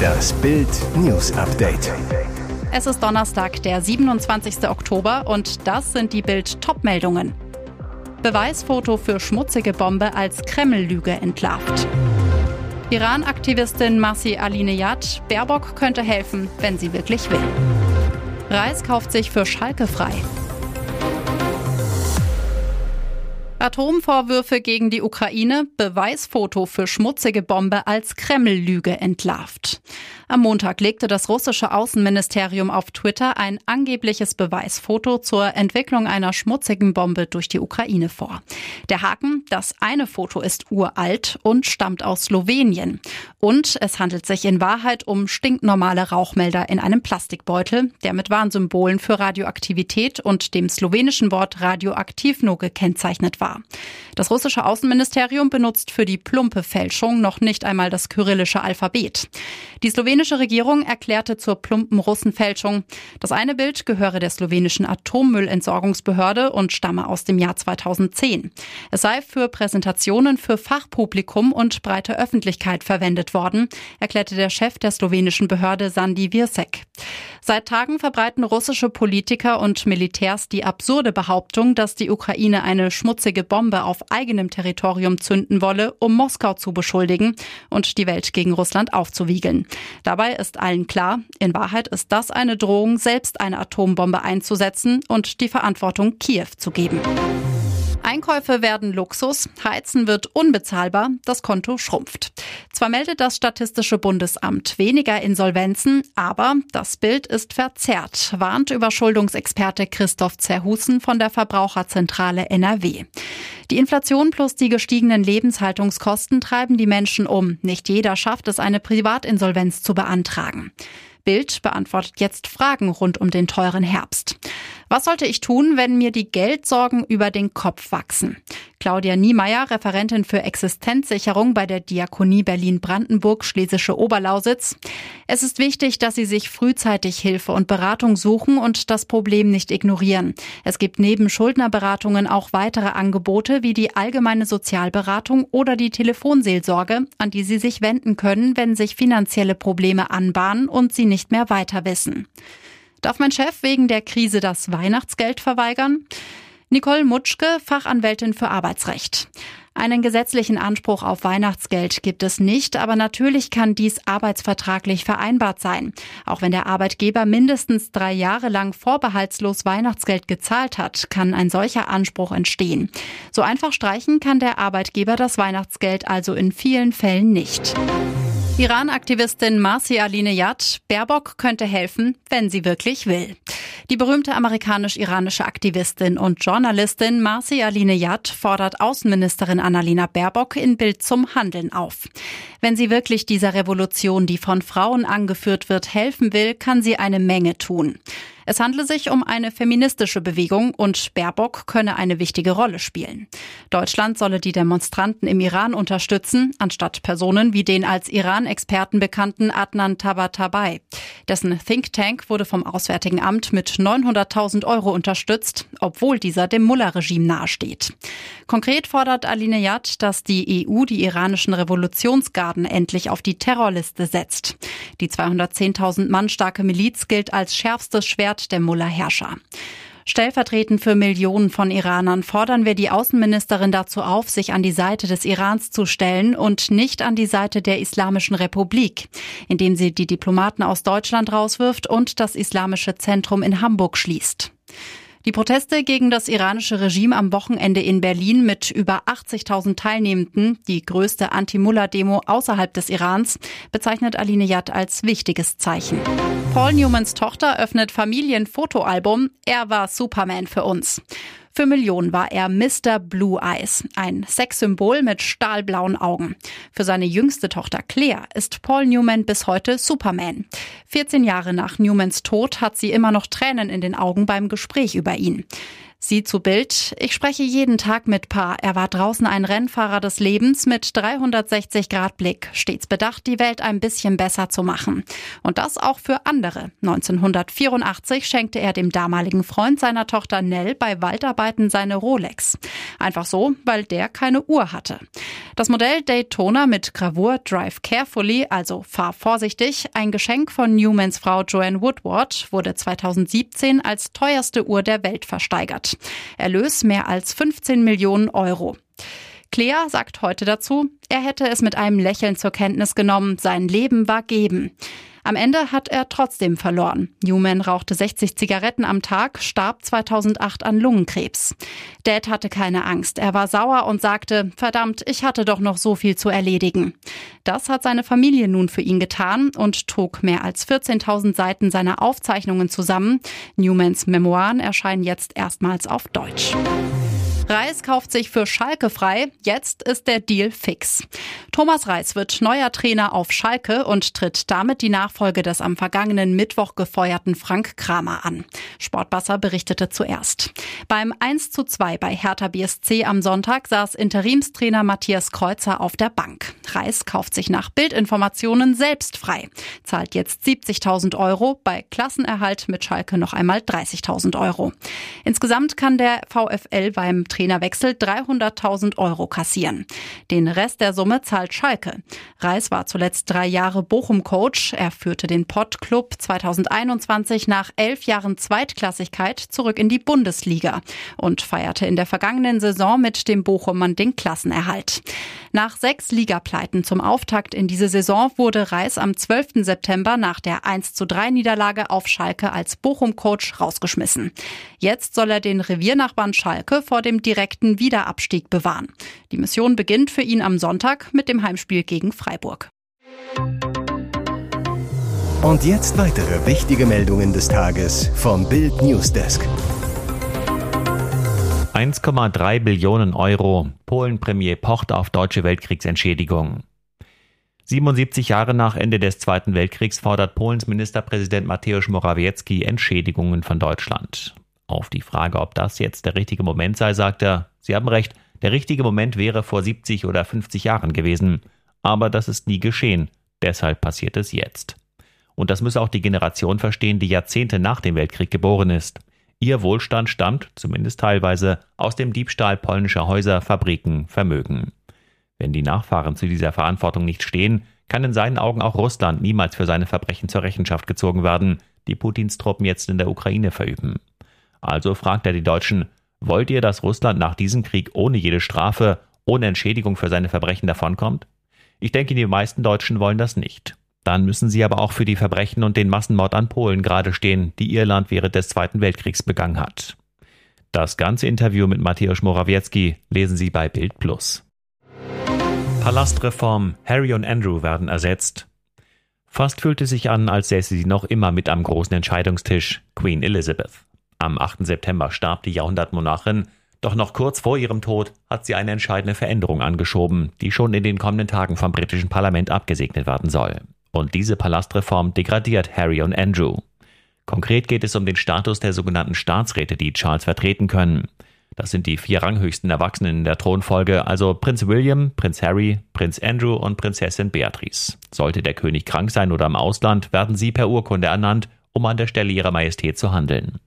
Das Bild News Update. Es ist Donnerstag, der 27. Oktober und das sind die Bild Topmeldungen. Beweisfoto für schmutzige Bombe als Kreml-Lüge entlarvt. Iran-Aktivistin Masi Alinejad, Baerbock könnte helfen, wenn sie wirklich will. Reis kauft sich für Schalke frei. Atomvorwürfe gegen die Ukraine, Beweisfoto für schmutzige Bombe als Kreml-Lüge entlarvt. Am Montag legte das russische Außenministerium auf Twitter ein angebliches Beweisfoto zur Entwicklung einer schmutzigen Bombe durch die Ukraine vor. Der Haken, das eine Foto ist uralt und stammt aus Slowenien. Und es handelt sich in Wahrheit um stinknormale Rauchmelder in einem Plastikbeutel, der mit Warnsymbolen für Radioaktivität und dem slowenischen Wort radioaktiv nur gekennzeichnet war. Das russische Außenministerium benutzt für die plumpe Fälschung noch nicht einmal das kyrillische Alphabet. Die slowenische Regierung erklärte zur plumpen Russenfälschung, das eine Bild gehöre der slowenischen Atommüllentsorgungsbehörde und stamme aus dem Jahr 2010. Es sei für Präsentationen für Fachpublikum und breite Öffentlichkeit verwendet worden, erklärte der Chef der slowenischen Behörde Sandi Wirsek. Seit Tagen verbreiten russische Politiker und Militärs die absurde Behauptung, dass die Ukraine eine schmutzige Bombe auf eigenem Territorium zünden wolle, um Moskau zu beschuldigen und die Welt gegen Russland aufzuwiegeln. Dabei ist allen klar, in Wahrheit ist das eine Drohung, selbst eine Atombombe einzusetzen und die Verantwortung Kiew zu geben. Einkäufe werden Luxus, Heizen wird unbezahlbar, das Konto schrumpft. Zwar meldet das Statistische Bundesamt weniger Insolvenzen, aber das Bild ist verzerrt, warnt Überschuldungsexperte Christoph Zerhusen von der Verbraucherzentrale NRW. Die Inflation plus die gestiegenen Lebenshaltungskosten treiben die Menschen um. Nicht jeder schafft es, eine Privatinsolvenz zu beantragen. Bild beantwortet jetzt Fragen rund um den teuren Herbst. Was sollte ich tun, wenn mir die Geldsorgen über den Kopf wachsen? Claudia Niemeyer, Referentin für Existenzsicherung bei der Diakonie Berlin-Brandenburg, Schlesische Oberlausitz. Es ist wichtig, dass Sie sich frühzeitig Hilfe und Beratung suchen und das Problem nicht ignorieren. Es gibt neben Schuldnerberatungen auch weitere Angebote wie die allgemeine Sozialberatung oder die Telefonseelsorge, an die Sie sich wenden können, wenn sich finanzielle Probleme anbahnen und Sie nicht mehr weiter wissen. Darf mein Chef wegen der Krise das Weihnachtsgeld verweigern? Nicole Mutschke, Fachanwältin für Arbeitsrecht. Einen gesetzlichen Anspruch auf Weihnachtsgeld gibt es nicht, aber natürlich kann dies arbeitsvertraglich vereinbart sein. Auch wenn der Arbeitgeber mindestens drei Jahre lang vorbehaltslos Weihnachtsgeld gezahlt hat, kann ein solcher Anspruch entstehen. So einfach streichen kann der Arbeitgeber das Weihnachtsgeld also in vielen Fällen nicht. Iran-Aktivistin Marcia Alinejad, Baerbock könnte helfen, wenn sie wirklich will. Die berühmte amerikanisch-iranische Aktivistin und Journalistin Marcia Alinejad fordert Außenministerin Annalena Baerbock in Bild zum Handeln auf. Wenn sie wirklich dieser Revolution, die von Frauen angeführt wird, helfen will, kann sie eine Menge tun. Es handle sich um eine feministische Bewegung und Baerbock könne eine wichtige Rolle spielen. Deutschland solle die Demonstranten im Iran unterstützen, anstatt Personen wie den als Iran-Experten bekannten Adnan Tabatabai. Dessen Think Tank wurde vom Auswärtigen Amt mit 900.000 Euro unterstützt, obwohl dieser dem Mullah-Regime nahesteht. Konkret fordert Alinejad, dass die EU die iranischen Revolutionsgarden endlich auf die Terrorliste setzt. Die 210.000 Mann starke Miliz gilt als schärfstes Schwert der Mullah-Herrscher. Stellvertretend für Millionen von Iranern fordern wir die Außenministerin dazu auf, sich an die Seite des Irans zu stellen und nicht an die Seite der Islamischen Republik, indem sie die Diplomaten aus Deutschland rauswirft und das Islamische Zentrum in Hamburg schließt. Die Proteste gegen das iranische Regime am Wochenende in Berlin mit über 80.000 Teilnehmenden, die größte Anti-Mullah-Demo außerhalb des Irans, bezeichnet Alinejad als wichtiges Zeichen. Paul Newmans Tochter öffnet Familienfotoalbum. Er war Superman für uns. Für Millionen war er Mr. Blue Eyes, ein Sexsymbol mit stahlblauen Augen. Für seine jüngste Tochter Claire ist Paul Newman bis heute Superman. 14 Jahre nach Newmans Tod hat sie immer noch Tränen in den Augen beim Gespräch über ihn. Sie zu Bild. Ich spreche jeden Tag mit Pa. Er war draußen ein Rennfahrer des Lebens mit 360 Grad Blick. Stets bedacht, die Welt ein bisschen besser zu machen. Und das auch für andere. 1984 schenkte er dem damaligen Freund seiner Tochter Nell bei Waldarbeiten seine Rolex. Einfach so, weil der keine Uhr hatte. Das Modell Daytona mit Gravur Drive Carefully, also fahr vorsichtig, ein Geschenk von Newmans Frau Joanne Woodward, wurde 2017 als teuerste Uhr der Welt versteigert. Erlös mehr als 15 Millionen Euro. Clea sagt heute dazu, er hätte es mit einem Lächeln zur Kenntnis genommen, sein Leben war geben. Am Ende hat er trotzdem verloren. Newman rauchte 60 Zigaretten am Tag, starb 2008 an Lungenkrebs. Dad hatte keine Angst. Er war sauer und sagte, verdammt, ich hatte doch noch so viel zu erledigen. Das hat seine Familie nun für ihn getan und trug mehr als 14.000 Seiten seiner Aufzeichnungen zusammen. Newmans Memoiren erscheinen jetzt erstmals auf Deutsch. Reis kauft sich für Schalke frei. Jetzt ist der Deal fix. Thomas Reis wird neuer Trainer auf Schalke und tritt damit die Nachfolge des am vergangenen Mittwoch gefeuerten Frank Kramer an. Sportbasser berichtete zuerst. Beim 1 zu 2 bei Hertha BSC am Sonntag saß Interimstrainer Matthias Kreuzer auf der Bank. Reis kauft sich nach Bildinformationen selbst frei, zahlt jetzt 70.000 Euro, bei Klassenerhalt mit Schalke noch einmal 30.000 Euro. Insgesamt kann der VfL beim Trainerwechsel 300.000 Euro kassieren. Den Rest der Summe zahlt Schalke. Reis war zuletzt drei Jahre Bochum-Coach. Er führte den Pott-Club 2021 nach elf Jahren Zweitklassigkeit zurück in die Bundesliga und feierte in der vergangenen Saison mit dem Bochumern den Klassenerhalt. Nach sechs Ligapleiten zum Auftakt in diese Saison wurde Reis am 12. September nach der 1 zu 3 Niederlage auf Schalke als Bochum-Coach rausgeschmissen. Jetzt soll er den Reviernachbarn Schalke vor dem direkten Wiederabstieg bewahren. Die Mission beginnt für ihn am Sonntag mit dem Heimspiel gegen Freiburg. Und jetzt weitere wichtige Meldungen des Tages vom Bild Newsdesk. 1,3 Billionen Euro. Polen-Premier pocht auf deutsche Weltkriegsentschädigung. 77 Jahre nach Ende des Zweiten Weltkriegs fordert Polens Ministerpräsident Mateusz Morawiecki Entschädigungen von Deutschland. Auf die Frage, ob das jetzt der richtige Moment sei, sagt er, Sie haben recht, der richtige Moment wäre vor 70 oder 50 Jahren gewesen. Aber das ist nie geschehen. Deshalb passiert es jetzt. Und das müsse auch die Generation verstehen, die Jahrzehnte nach dem Weltkrieg geboren ist. Ihr Wohlstand stammt, zumindest teilweise, aus dem Diebstahl polnischer Häuser, Fabriken, Vermögen. Wenn die Nachfahren zu dieser Verantwortung nicht stehen, kann in seinen Augen auch Russland niemals für seine Verbrechen zur Rechenschaft gezogen werden, die Putins Truppen jetzt in der Ukraine verüben. Also fragt er die Deutschen, wollt ihr, dass Russland nach diesem Krieg ohne jede Strafe, ohne Entschädigung für seine Verbrechen davonkommt? Ich denke, die meisten Deutschen wollen das nicht. Dann müssen sie aber auch für die Verbrechen und den Massenmord an Polen gerade stehen, die ihr Land während des Zweiten Weltkriegs begangen hat. Das ganze Interview mit Mateusz Morawiecki lesen Sie bei Bild Plus. Palastreform, Harry und Andrew werden ersetzt. Fast fühlte sich an, als säße sie noch immer mit am großen Entscheidungstisch, Queen Elizabeth. Am 8. September starb die Jahrhundertmonarchin, doch noch kurz vor ihrem Tod hat sie eine entscheidende Veränderung angeschoben, die schon in den kommenden Tagen vom britischen Parlament abgesegnet werden soll. Und diese Palastreform degradiert Harry und Andrew. Konkret geht es um den Status der sogenannten Staatsräte, die Charles vertreten können. Das sind die vier ranghöchsten Erwachsenen in der Thronfolge, also Prinz William, Prinz Harry, Prinz Andrew und Prinzessin Beatrice. Sollte der König krank sein oder im Ausland, werden sie per Urkunde ernannt, um an der Stelle ihrer Majestät zu handeln.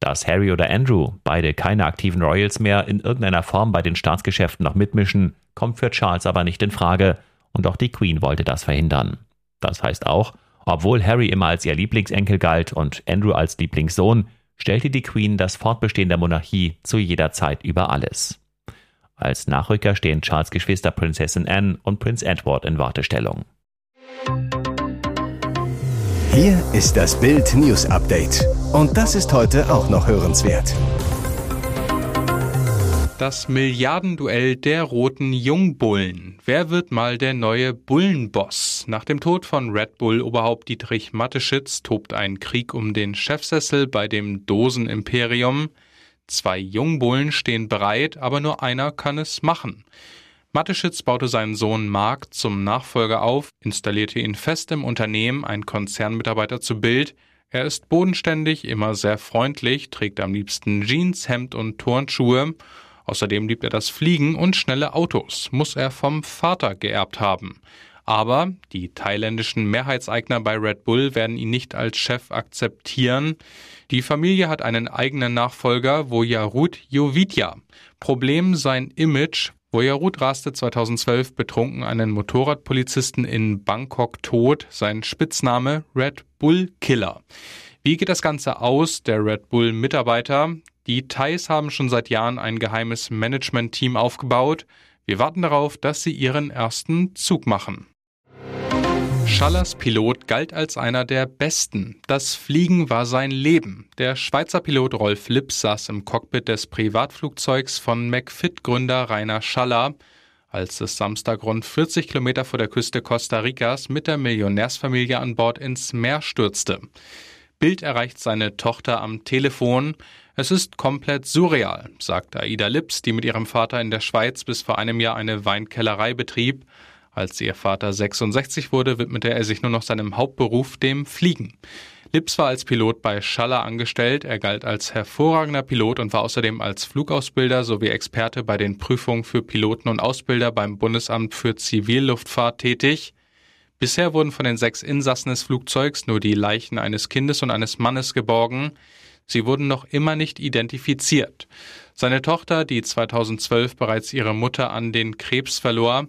Dass Harry oder Andrew, beide keine aktiven Royals mehr, in irgendeiner Form bei den Staatsgeschäften noch mitmischen, kommt für Charles aber nicht in Frage, und auch die Queen wollte das verhindern. Das heißt auch, obwohl Harry immer als ihr Lieblingsenkel galt und Andrew als Lieblingssohn, stellte die Queen das Fortbestehen der Monarchie zu jeder Zeit über alles. Als Nachrücker stehen Charles Geschwister Prinzessin Anne und Prinz Edward in Wartestellung. Hier ist das Bild News Update. Und das ist heute auch noch hörenswert. Das Milliardenduell der roten Jungbullen. Wer wird mal der neue Bullenboss? Nach dem Tod von Red Bull-Oberhaupt Dietrich Mateschitz tobt ein Krieg um den Chefsessel bei dem Dosenimperium. Zwei Jungbullen stehen bereit, aber nur einer kann es machen. Mateschitz baute seinen Sohn Mark zum Nachfolger auf, installierte ihn fest im Unternehmen, ein Konzernmitarbeiter zu Bild. Er ist bodenständig, immer sehr freundlich, trägt am liebsten Jeans, Hemd und Turnschuhe. Außerdem liebt er das Fliegen und schnelle Autos, muss er vom Vater geerbt haben. Aber die thailändischen Mehrheitseigner bei Red Bull werden ihn nicht als Chef akzeptieren. Die Familie hat einen eigenen Nachfolger, Vojarut Jovidja. Problem sein Image. Vojarut raste 2012 betrunken einen Motorradpolizisten in Bangkok tot. Sein Spitzname Red Bull Killer. Wie geht das Ganze aus? Der Red Bull Mitarbeiter. Die Thais haben schon seit Jahren ein geheimes Management-Team aufgebaut. Wir warten darauf, dass sie ihren ersten Zug machen. Schallers Pilot galt als einer der besten. Das Fliegen war sein Leben. Der Schweizer Pilot Rolf Lips saß im Cockpit des Privatflugzeugs von McFit-Gründer Rainer Schaller, als es Samstag rund 40 Kilometer vor der Küste Costa Ricas mit der Millionärsfamilie an Bord ins Meer stürzte. Bild erreicht seine Tochter am Telefon. Es ist komplett surreal, sagt Aida Lips, die mit ihrem Vater in der Schweiz bis vor einem Jahr eine Weinkellerei betrieb. Als ihr Vater 66 wurde, widmete er sich nur noch seinem Hauptberuf, dem Fliegen. Lips war als Pilot bei Schaller angestellt, er galt als hervorragender Pilot und war außerdem als Flugausbilder sowie Experte bei den Prüfungen für Piloten und Ausbilder beim Bundesamt für Zivilluftfahrt tätig. Bisher wurden von den sechs Insassen des Flugzeugs nur die Leichen eines Kindes und eines Mannes geborgen. Sie wurden noch immer nicht identifiziert. Seine Tochter, die 2012 bereits ihre Mutter an den Krebs verlor,